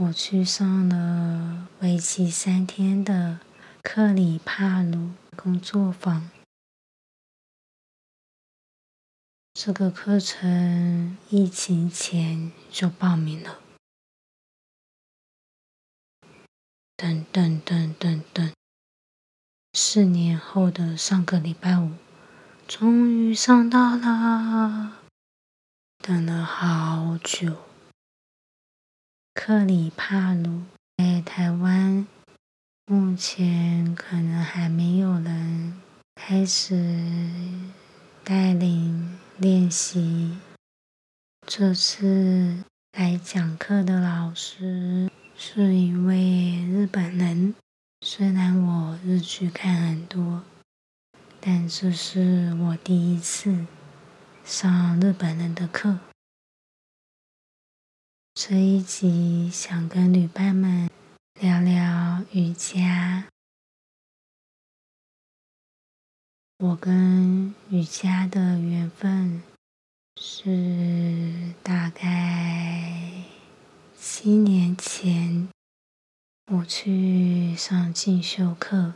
我去上了为期三天的克里帕鲁工作坊。这个课程疫情前就报名了。等等等等等，四年后的上个礼拜五，终于上到了。等了好久，克里帕鲁在台湾目前可能还没有人开始带领练习。这次来讲课的老师是一位日本人，虽然我日剧看很多，但这是我第一次。上日本人的课，这一集想跟旅伴们聊聊瑜伽。我跟瑜伽的缘分是大概七年前，我去上进修课，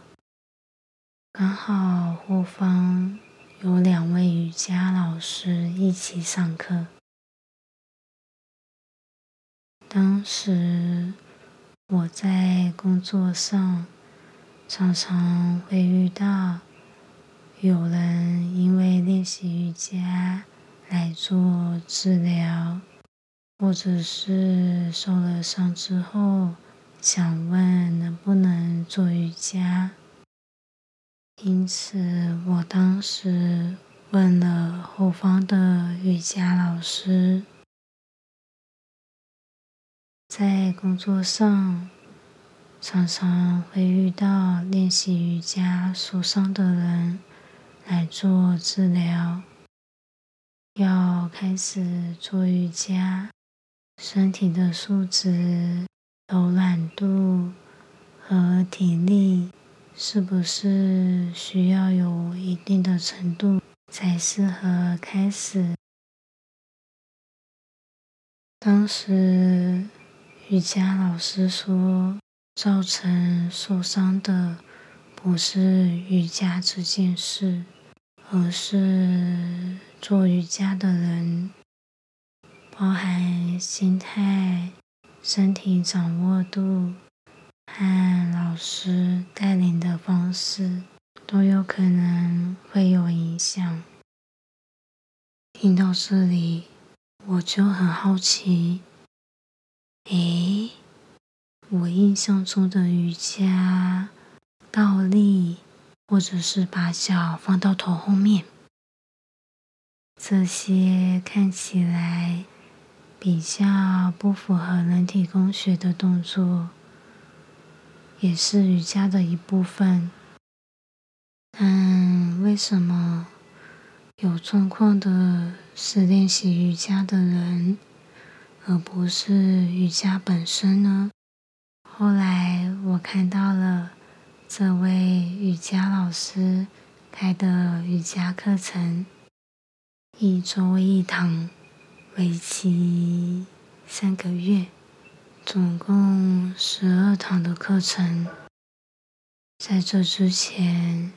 刚好后方。有两位瑜伽老师一起上课。当时我在工作上常常会遇到有人因为练习瑜伽来做治疗，或者是受了伤之后想问能不能做瑜伽。因此，我当时问了后方的瑜伽老师，在工作上常常会遇到练习瑜伽受伤的人来做治疗，要开始做瑜伽，身体的素质、柔软度和体力。是不是需要有一定的程度才适合开始？当时瑜伽老师说，造成受伤的不是瑜伽这件事，而是做瑜伽的人，包含心态、身体掌握度。和老师带领的方式都有可能会有影响。听到这里，我就很好奇，诶，我印象中的瑜伽倒立，或者是把脚放到头后面，这些看起来比较不符合人体工学的动作。也是瑜伽的一部分，但为什么有状况的是练习瑜伽的人，而不是瑜伽本身呢？后来我看到了这位瑜伽老师开的瑜伽课程，一周一堂，为期三个月。总共十二堂的课程，在这之前，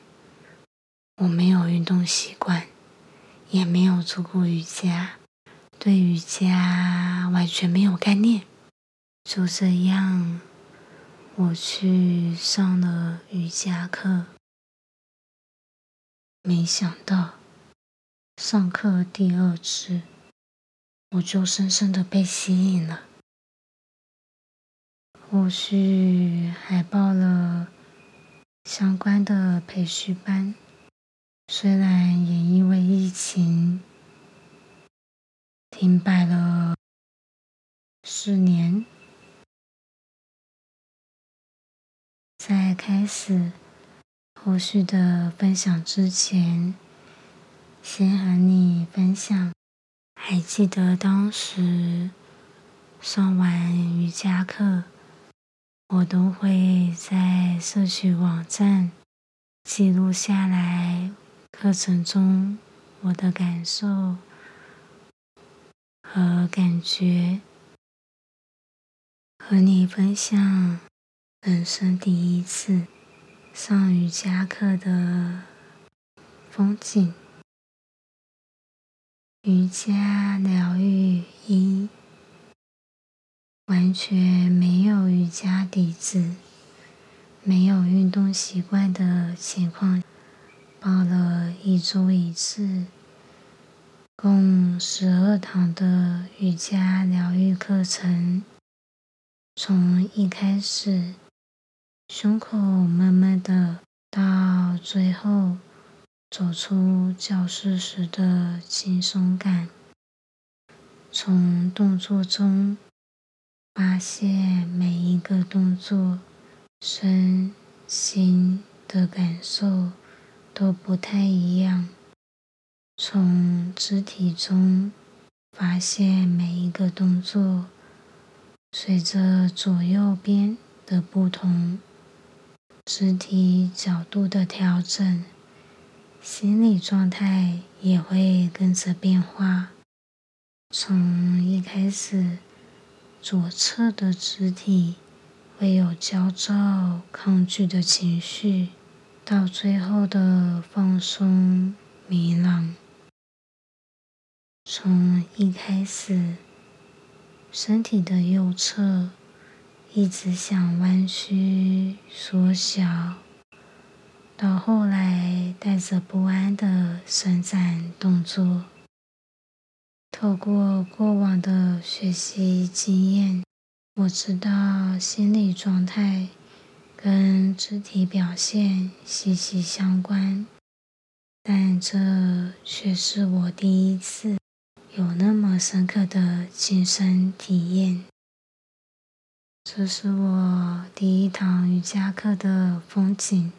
我没有运动习惯，也没有做过瑜伽，对瑜伽完全没有概念。就这样，我去上了瑜伽课，没想到上课第二次，我就深深的被吸引了。后续还报了相关的培训班，虽然也因为疫情停摆了四年，在开始后续的分享之前，先和你分享。还记得当时上完瑜伽课，我都会在社区网站记录下来课程中我的感受和感觉，和你分享人生第一次上瑜伽课的风景。瑜伽疗愈一，完全没有瑜伽底子、没有运动习惯的情况，报了一周一次，共十二堂的瑜伽疗愈课程。从一开始，胸口闷闷的，到最后。走出教室时的轻松感，从动作中发现每一个动作身心的感受都不太一样，从肢体中发现每一个动作随着左右边的不同肢体角度的调整。心理状态也会跟着变化。从一开始，左侧的肢体会有焦躁、抗拒的情绪，到最后的放松、明朗。从一开始，身体的右侧一直想弯曲、缩小。到后来，带着不安的伸展动作，透过过往的学习经验，我知道心理状态跟肢体表现息息相关，但这却是我第一次有那么深刻的亲身体验。这是我第一堂瑜伽课的风景。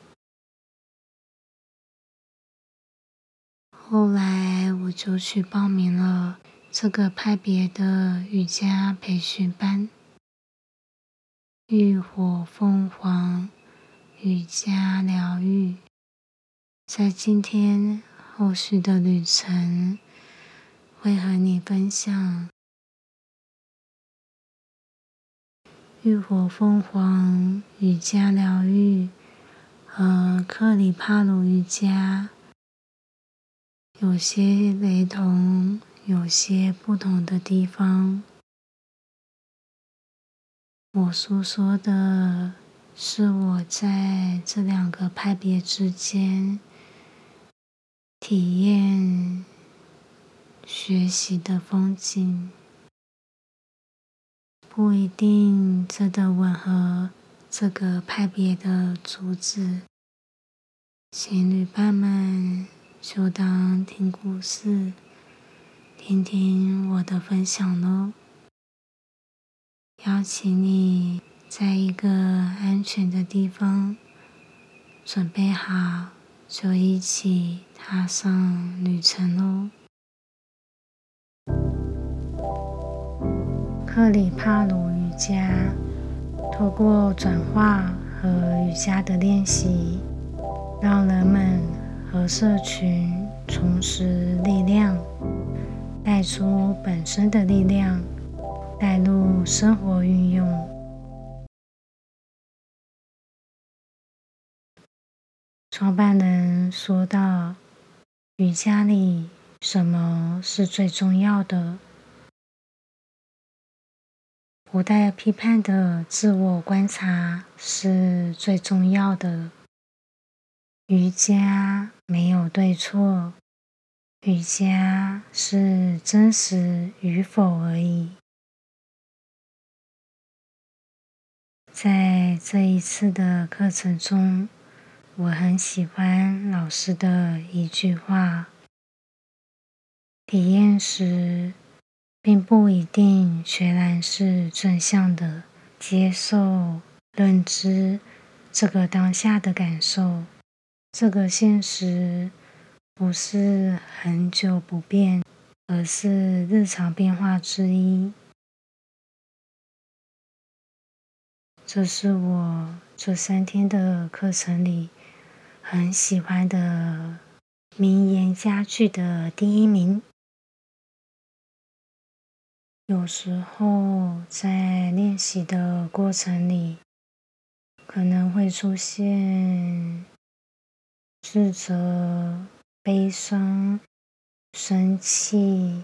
后来我就去报名了这个派别的瑜伽培训班——浴火凤凰瑜伽疗愈。在今天后续的旅程，会和你分享浴火凤凰瑜伽疗愈和克里帕鲁瑜伽。有些雷同，有些不同的地方。我诉说的是我在这两个派别之间体验、学习的风景，不一定真的吻合这个派别的主旨。情侣伴们。就当听故事，听听我的分享喽。邀请你在一个安全的地方，准备好，就一起踏上旅程喽。克里帕鲁瑜伽，透过转化和瑜伽的练习，让人们。和社群重拾力量，带出本身的力量，带入生活运用。创办人说道：“瑜伽里什么是最重要的？不带批判的自我观察是最重要的。”瑜伽没有对错，瑜伽是真实与否而已。在这一次的课程中，我很喜欢老师的一句话：体验时，并不一定全然是正向的接受、认知这个当下的感受，这个现实不是很久不变，而是日常变化之一。这是我这三天的课程里很喜欢的名言佳句的第一名。有时候在练习的过程里，可能会出现自责、悲伤、生气，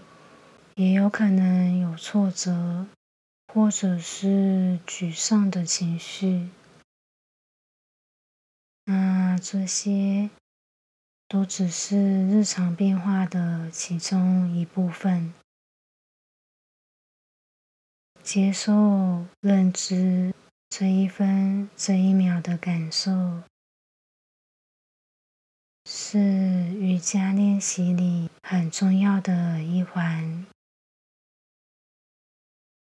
也有可能有挫折，或者是沮丧的情绪。那这些都只是日常变化的其中一部分。接受、认知这一分、这一秒的感受，是瑜伽练习里很重要的一环。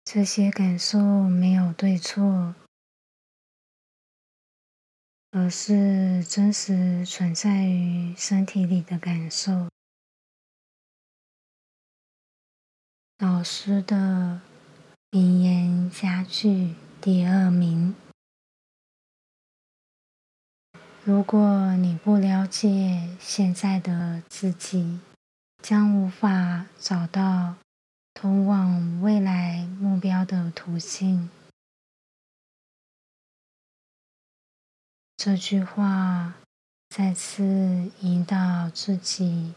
这些感受没有对错，而是真实存在于身体里的感受。老师的。名言佳句第二名：如果你不了解现在的自己，将无法找到通往未来目标的途径。这句话再次引导自己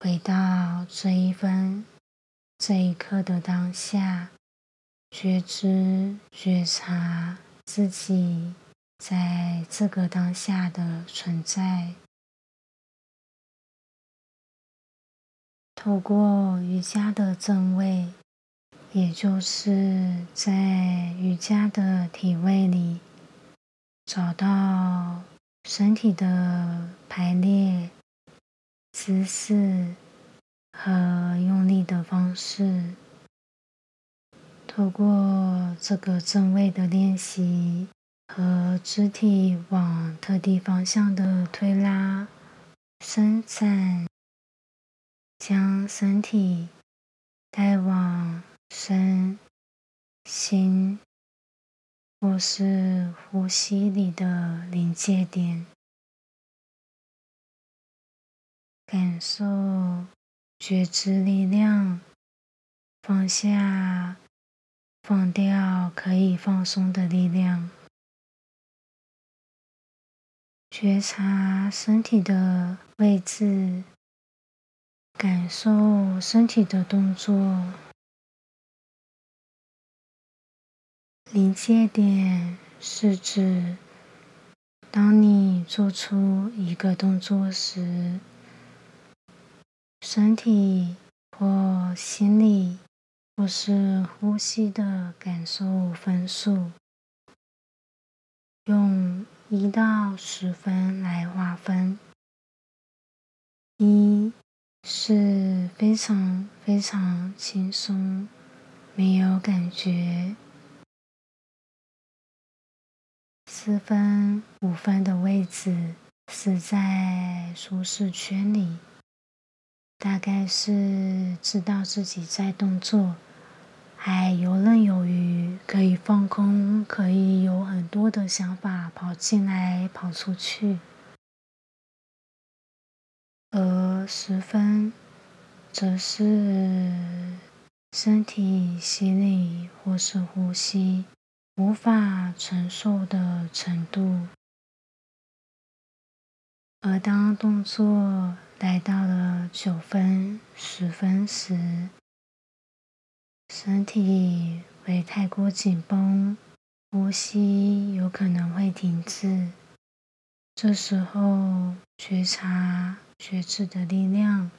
回到这一分、这一刻的当下。觉知、觉察自己在这个当下的存在，透过瑜伽的正位，也就是在瑜伽的体位里，找到身体的排列姿势和用力的方式。透过这个正位的练习和肢体往特定方向的推拉、伸展，将身体带往身心或是呼吸里的临界点，感受觉知力量，放下。放掉可以放松的力量，觉察身体的位置，感受身体的动作。临界点是指，当你做出一个动作时，身体或心理。或是呼吸的感受分数，用一到十分来划分。一是非常非常轻松，没有感觉。四分、五分的位置是在舒适圈里。大概是知道自己在动作，还游刃有余，可以放空，可以有很多的想法跑进来、跑出去。而十分，则是身体、心理或是呼吸无法承受的程度。而当动作来到了九分、十分时，身体会太过紧绷，呼吸有可能会停滞。这时候，觉察、觉知的力量，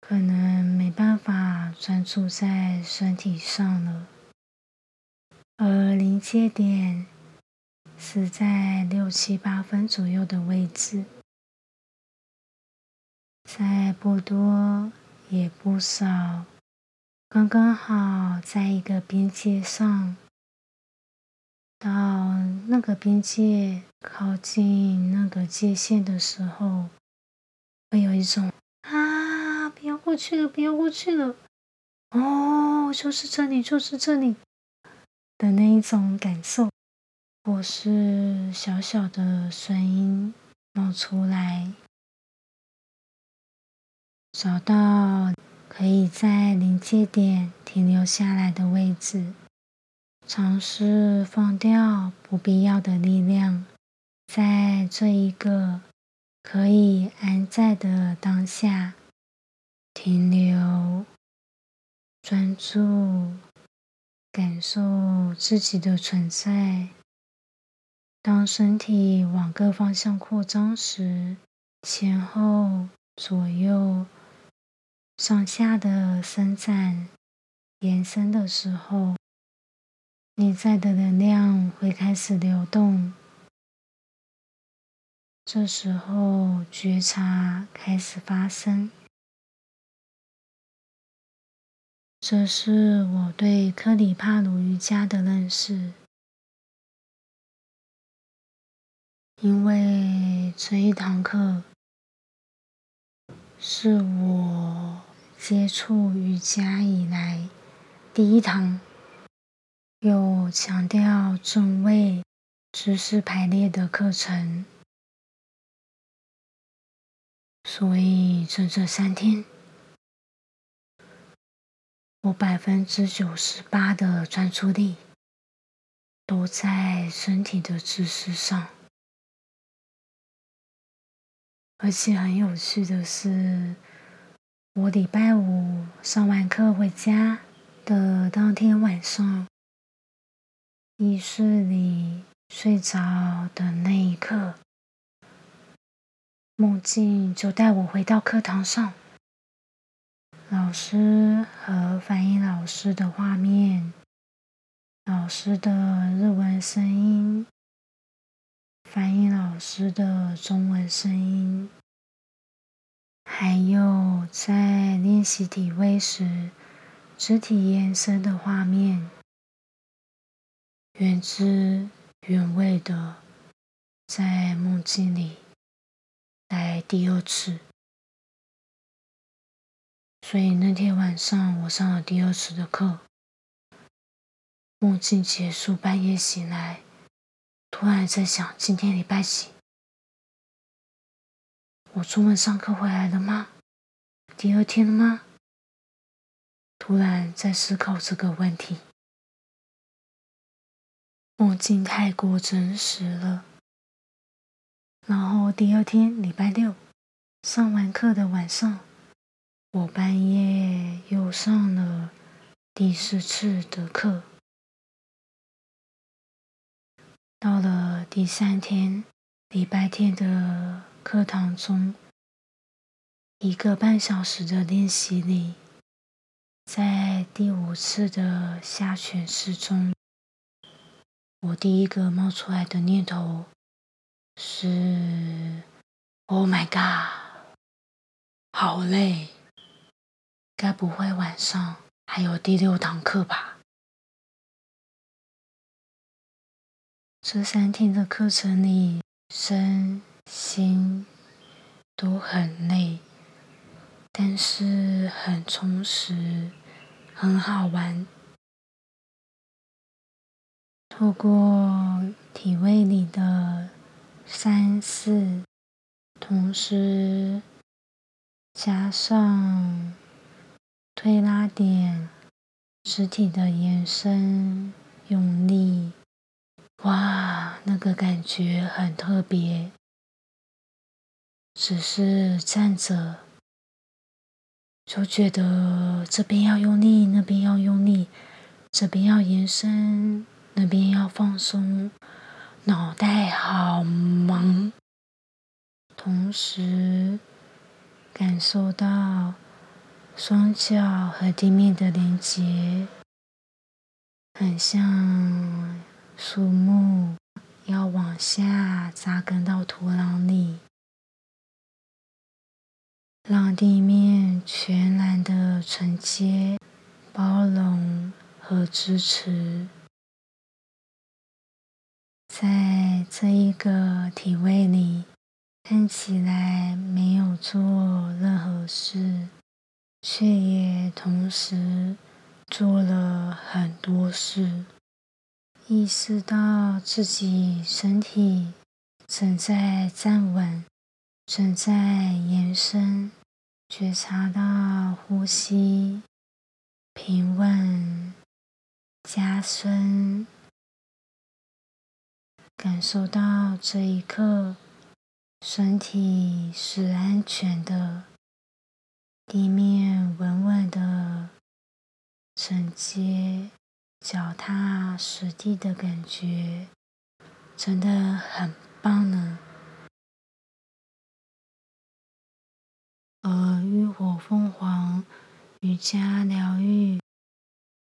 可能没办法专注在身体上了，而临界点。是在六七八分左右的位置，在不多也不少，刚刚好在一个边界上。到那个边界靠近那个界限的时候，会有一种啊，不要过去了，不要过去了，哦，就是这里，就是这里的那一种感受，或是小小的声音冒出来，找到。可以在临界点停留下来的位置，尝试放掉不必要的力量，在这一个可以安在的当下停留，专注感受自己的存在。当身体往各方向扩张时，前后左右。上下的伸展、延伸的时候，内在的能量会开始流动。这时候，觉察开始发生。这是我对克里帕鲁瑜伽的认识，因为这一堂课是我。接触瑜伽以来，第一堂有强调正位姿势排列的课程，所以整整三天，我百分之九十八的专注力都在身体的姿势上，而且很有趣的是。我礼拜五上完课回家的当天晚上，浴室里睡着的那一刻，梦境就带我回到课堂上，老师和翻译老师的画面，老师的日文声音，翻译老师的中文声音。还有在练习体位时，肢体延伸的画面，原汁原味的在梦境里来第二次。所以那天晚上我上了第二次的课，梦境结束，半夜醒来，突然在想，今天礼拜几？我出门上课回来了吗？第二天了吗？突然在思考这个问题，梦境太过真实了。然后第二天礼拜六上完课的晚上，我半夜又上了第四次的课。到了第三天礼拜天的。课堂中，一个半小时的练习里，在第五次的下犬式中，我第一个冒出来的念头是：“Oh my god，好累！该不会晚上还有第六堂课吧？”这三天的课程里，身。心都很累，但是很充实，很好玩。透过体位里的三四，同时加上推拉点，肢体的延伸用力，哇，那个感觉很特别。只是站着，就觉得这边要用力，那边要用力，这边要延伸，那边要放松，脑袋好忙。同时感受到双脚和地面的连接，很像树木要往下扎根到土壤里。让地面全然的承接、包容和支持，在这一个体位里，看起来没有做任何事，却也同时做了很多事。意识到自己身体正在站稳，正在延伸，觉察到呼吸平稳加深，感受到这一刻身体是安全的，地面稳稳的承接。脚踏实地的感觉真的很棒呢。而浴火凤凰瑜瑜伽疗愈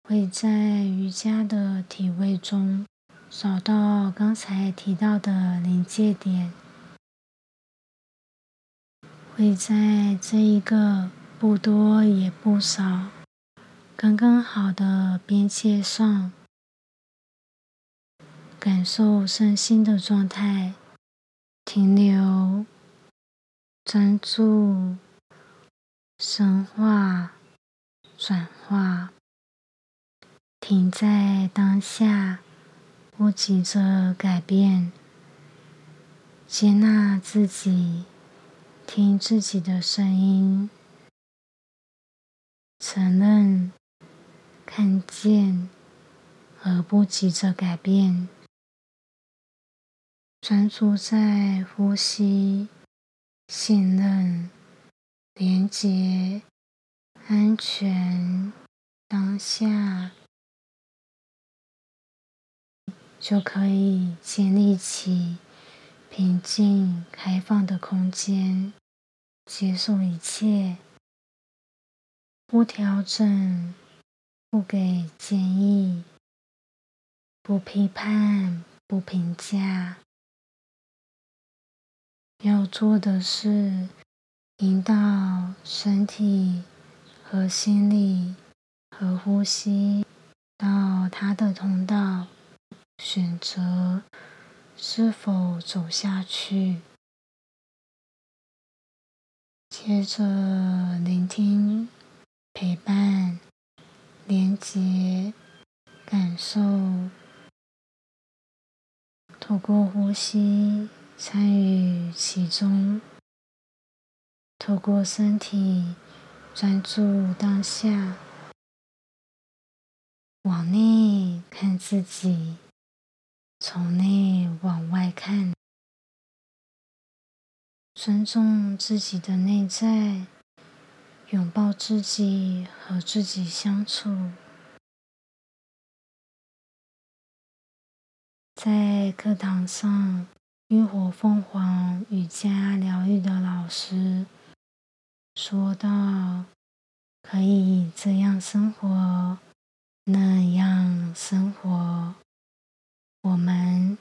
会在瑜伽的体位中找到刚才提到的临界点，会在这一个不多也不少。刚刚好的边界上，感受身心的状态，停留、专注、深化、转化，停在当下，不急着改变，接纳自己，听自己的声音，承认。看见，而不急着改变，专注在呼吸、信任、连接、安全、当下，就可以建立起平静、开放的空间，接受一切，不调整。不给建议，不批判，不评价。要做的是引导身体和心理和呼吸到他的通道，选择是否走下去。接着聆听，陪伴。连接，感受，透过呼吸参与其中，透过身体专注当下，往内看自己，从内往外看，尊重自己的内在。拥抱自己和自己相处，在课堂上，浴火凤凰瑜伽疗愈的老师说到：“可以这样生活，那样生活，我们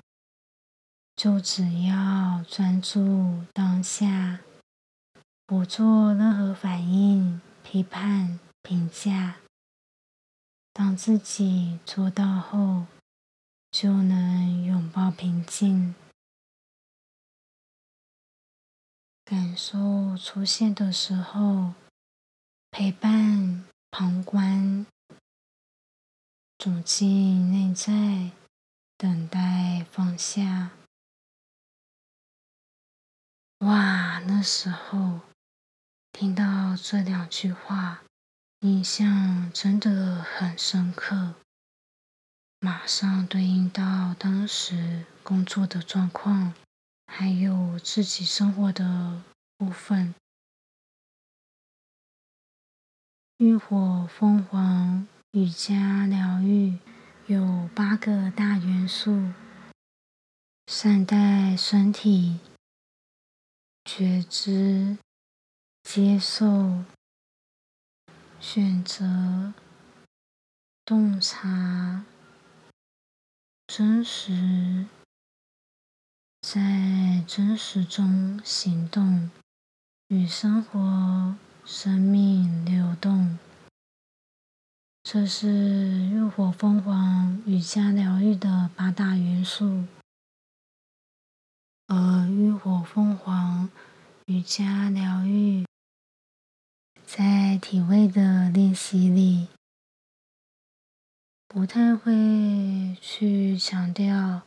就只要专注当下。”不做任何反应、批判、评价。当自己做到后，就能拥抱平静。感受出现的时候，陪伴、旁观，走进内在，等待放下。哇，那时候。听到这两句话，印象真的很深刻。马上对应到当时工作的状况，还有自己生活的部分。浴火凤凰瑜伽疗愈有八个大元素：善待身体，觉知。接受、选择、洞察、真实，在真实中行动，与生活、生命流动。这是浴火凤凰瑜伽疗愈的八大元素。而浴火凤凰瑜伽疗愈，在体位的练习里，不太会去强调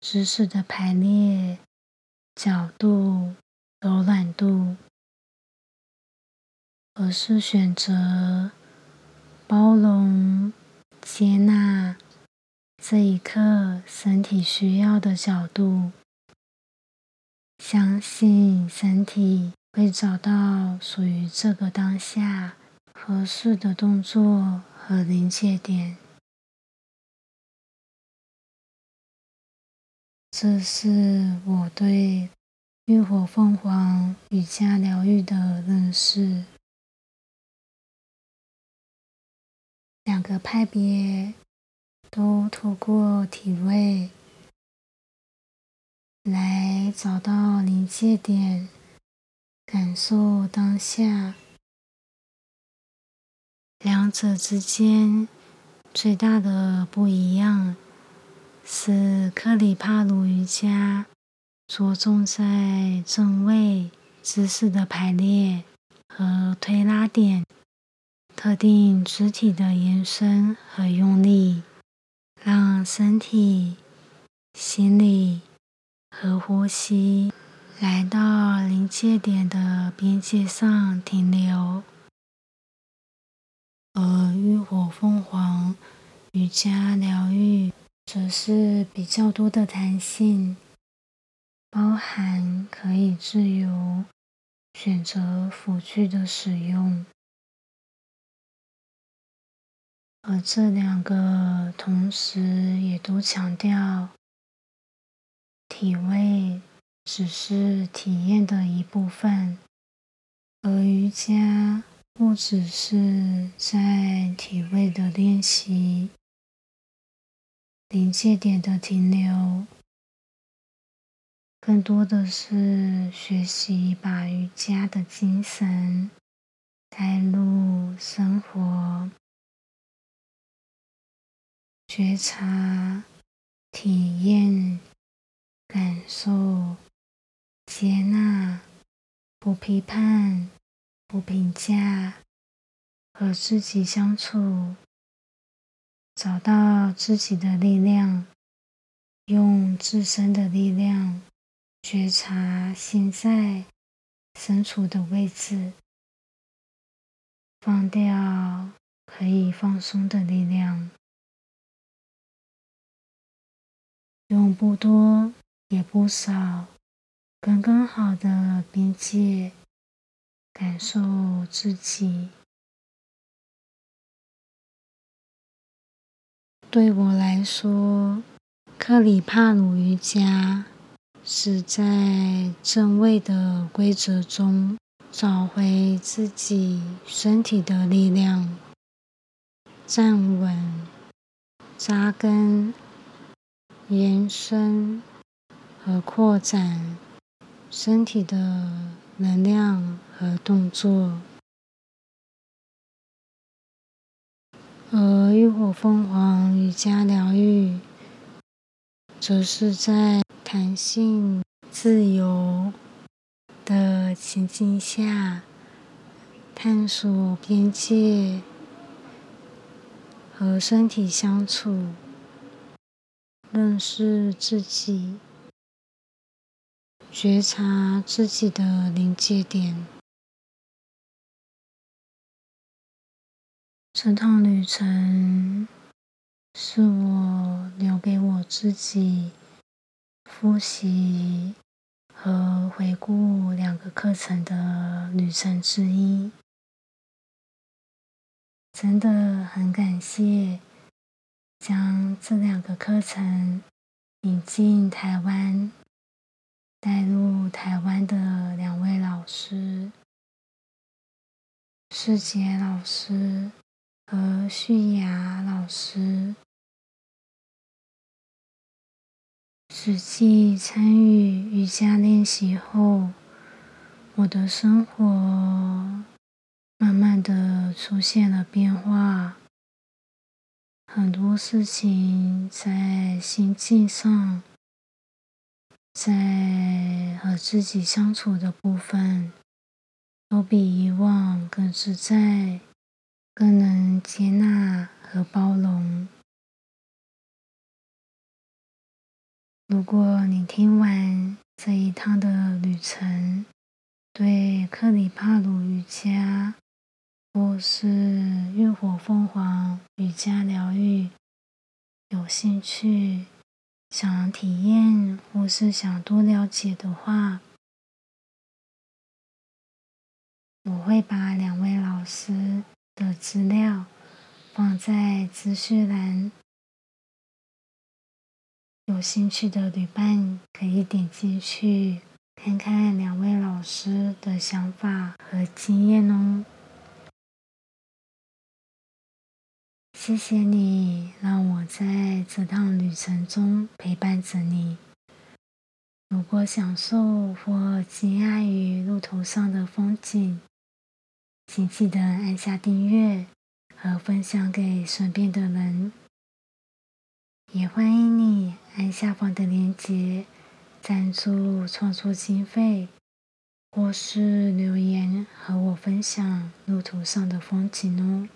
姿势的排列、角度、柔软度，而是选择包容、接纳这一刻身体需要的角度。相信身体会找到属于这个当下合适的动作和临界点。这是我对浴火凤凰瑜伽疗愈的认识。两个派别都透过体位。来找到临界点，感受当下。两者之间最大的不一样是，克里帕鲁瑜伽着重在正位姿势的排列和推拉点，特定肢体的延伸和用力，让身体、心理。和呼吸来到临界点的边界上停留，而浴火凤凰瑜伽疗愈则是比较多的弹性，包含可以自由选择辅具的使用，而这两个同时也都强调。体位只是体验的一部分，而瑜伽不只是在体位的练习、临界点的停留，更多的是学习把瑜伽的精神带入生活，觉察、体验。感受、接纳、不批判、不评价，和自己相处，找到自己的力量，用自身的力量觉察现在身处的位置，放掉可以放松的力量，用不多。也不少，刚刚好的边界，感受自己。对我来说，克里帕鲁瑜伽是在正位的规则中找回自己身体的力量，站稳、扎根、延伸。和扩展身体的能量和动作，而浴火凤凰瑜伽疗愈，则是在弹性、自由的情境下，探索边界和身体相处，认识自己。觉察自己的临界点。这趟旅程是我留给我自己复习和回顾两个课程的旅程之一。真的很感谢将这两个课程引进台湾。带入台湾的两位老师，世杰老师和旭雅老师，实际参与瑜伽练习后，我的生活慢慢的出现了变化，很多事情在心境上。在和自己相处的部分，都比以往更自在，更能接纳和包容。如果你听完这一趟的旅程，对克里帕鲁瑜伽或是浴火凤凰瑜伽疗愈有兴趣，想体验或是想多了解的话，我会把两位老师的资料放在资讯栏。有兴趣的旅伴可以点进去看看两位老师的想法和经验哦。谢谢你让我在这趟旅程中陪伴着你。如果享受或惊讶于路途上的风景，请记得按下订阅和分享给身边的人。也欢迎你按下方的链接赞助创作经费，或是留言和我分享路途上的风景哦。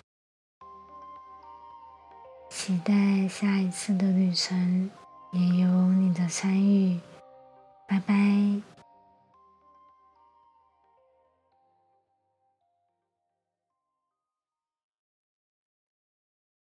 期待下一次的旅程也有你的参与，拜拜。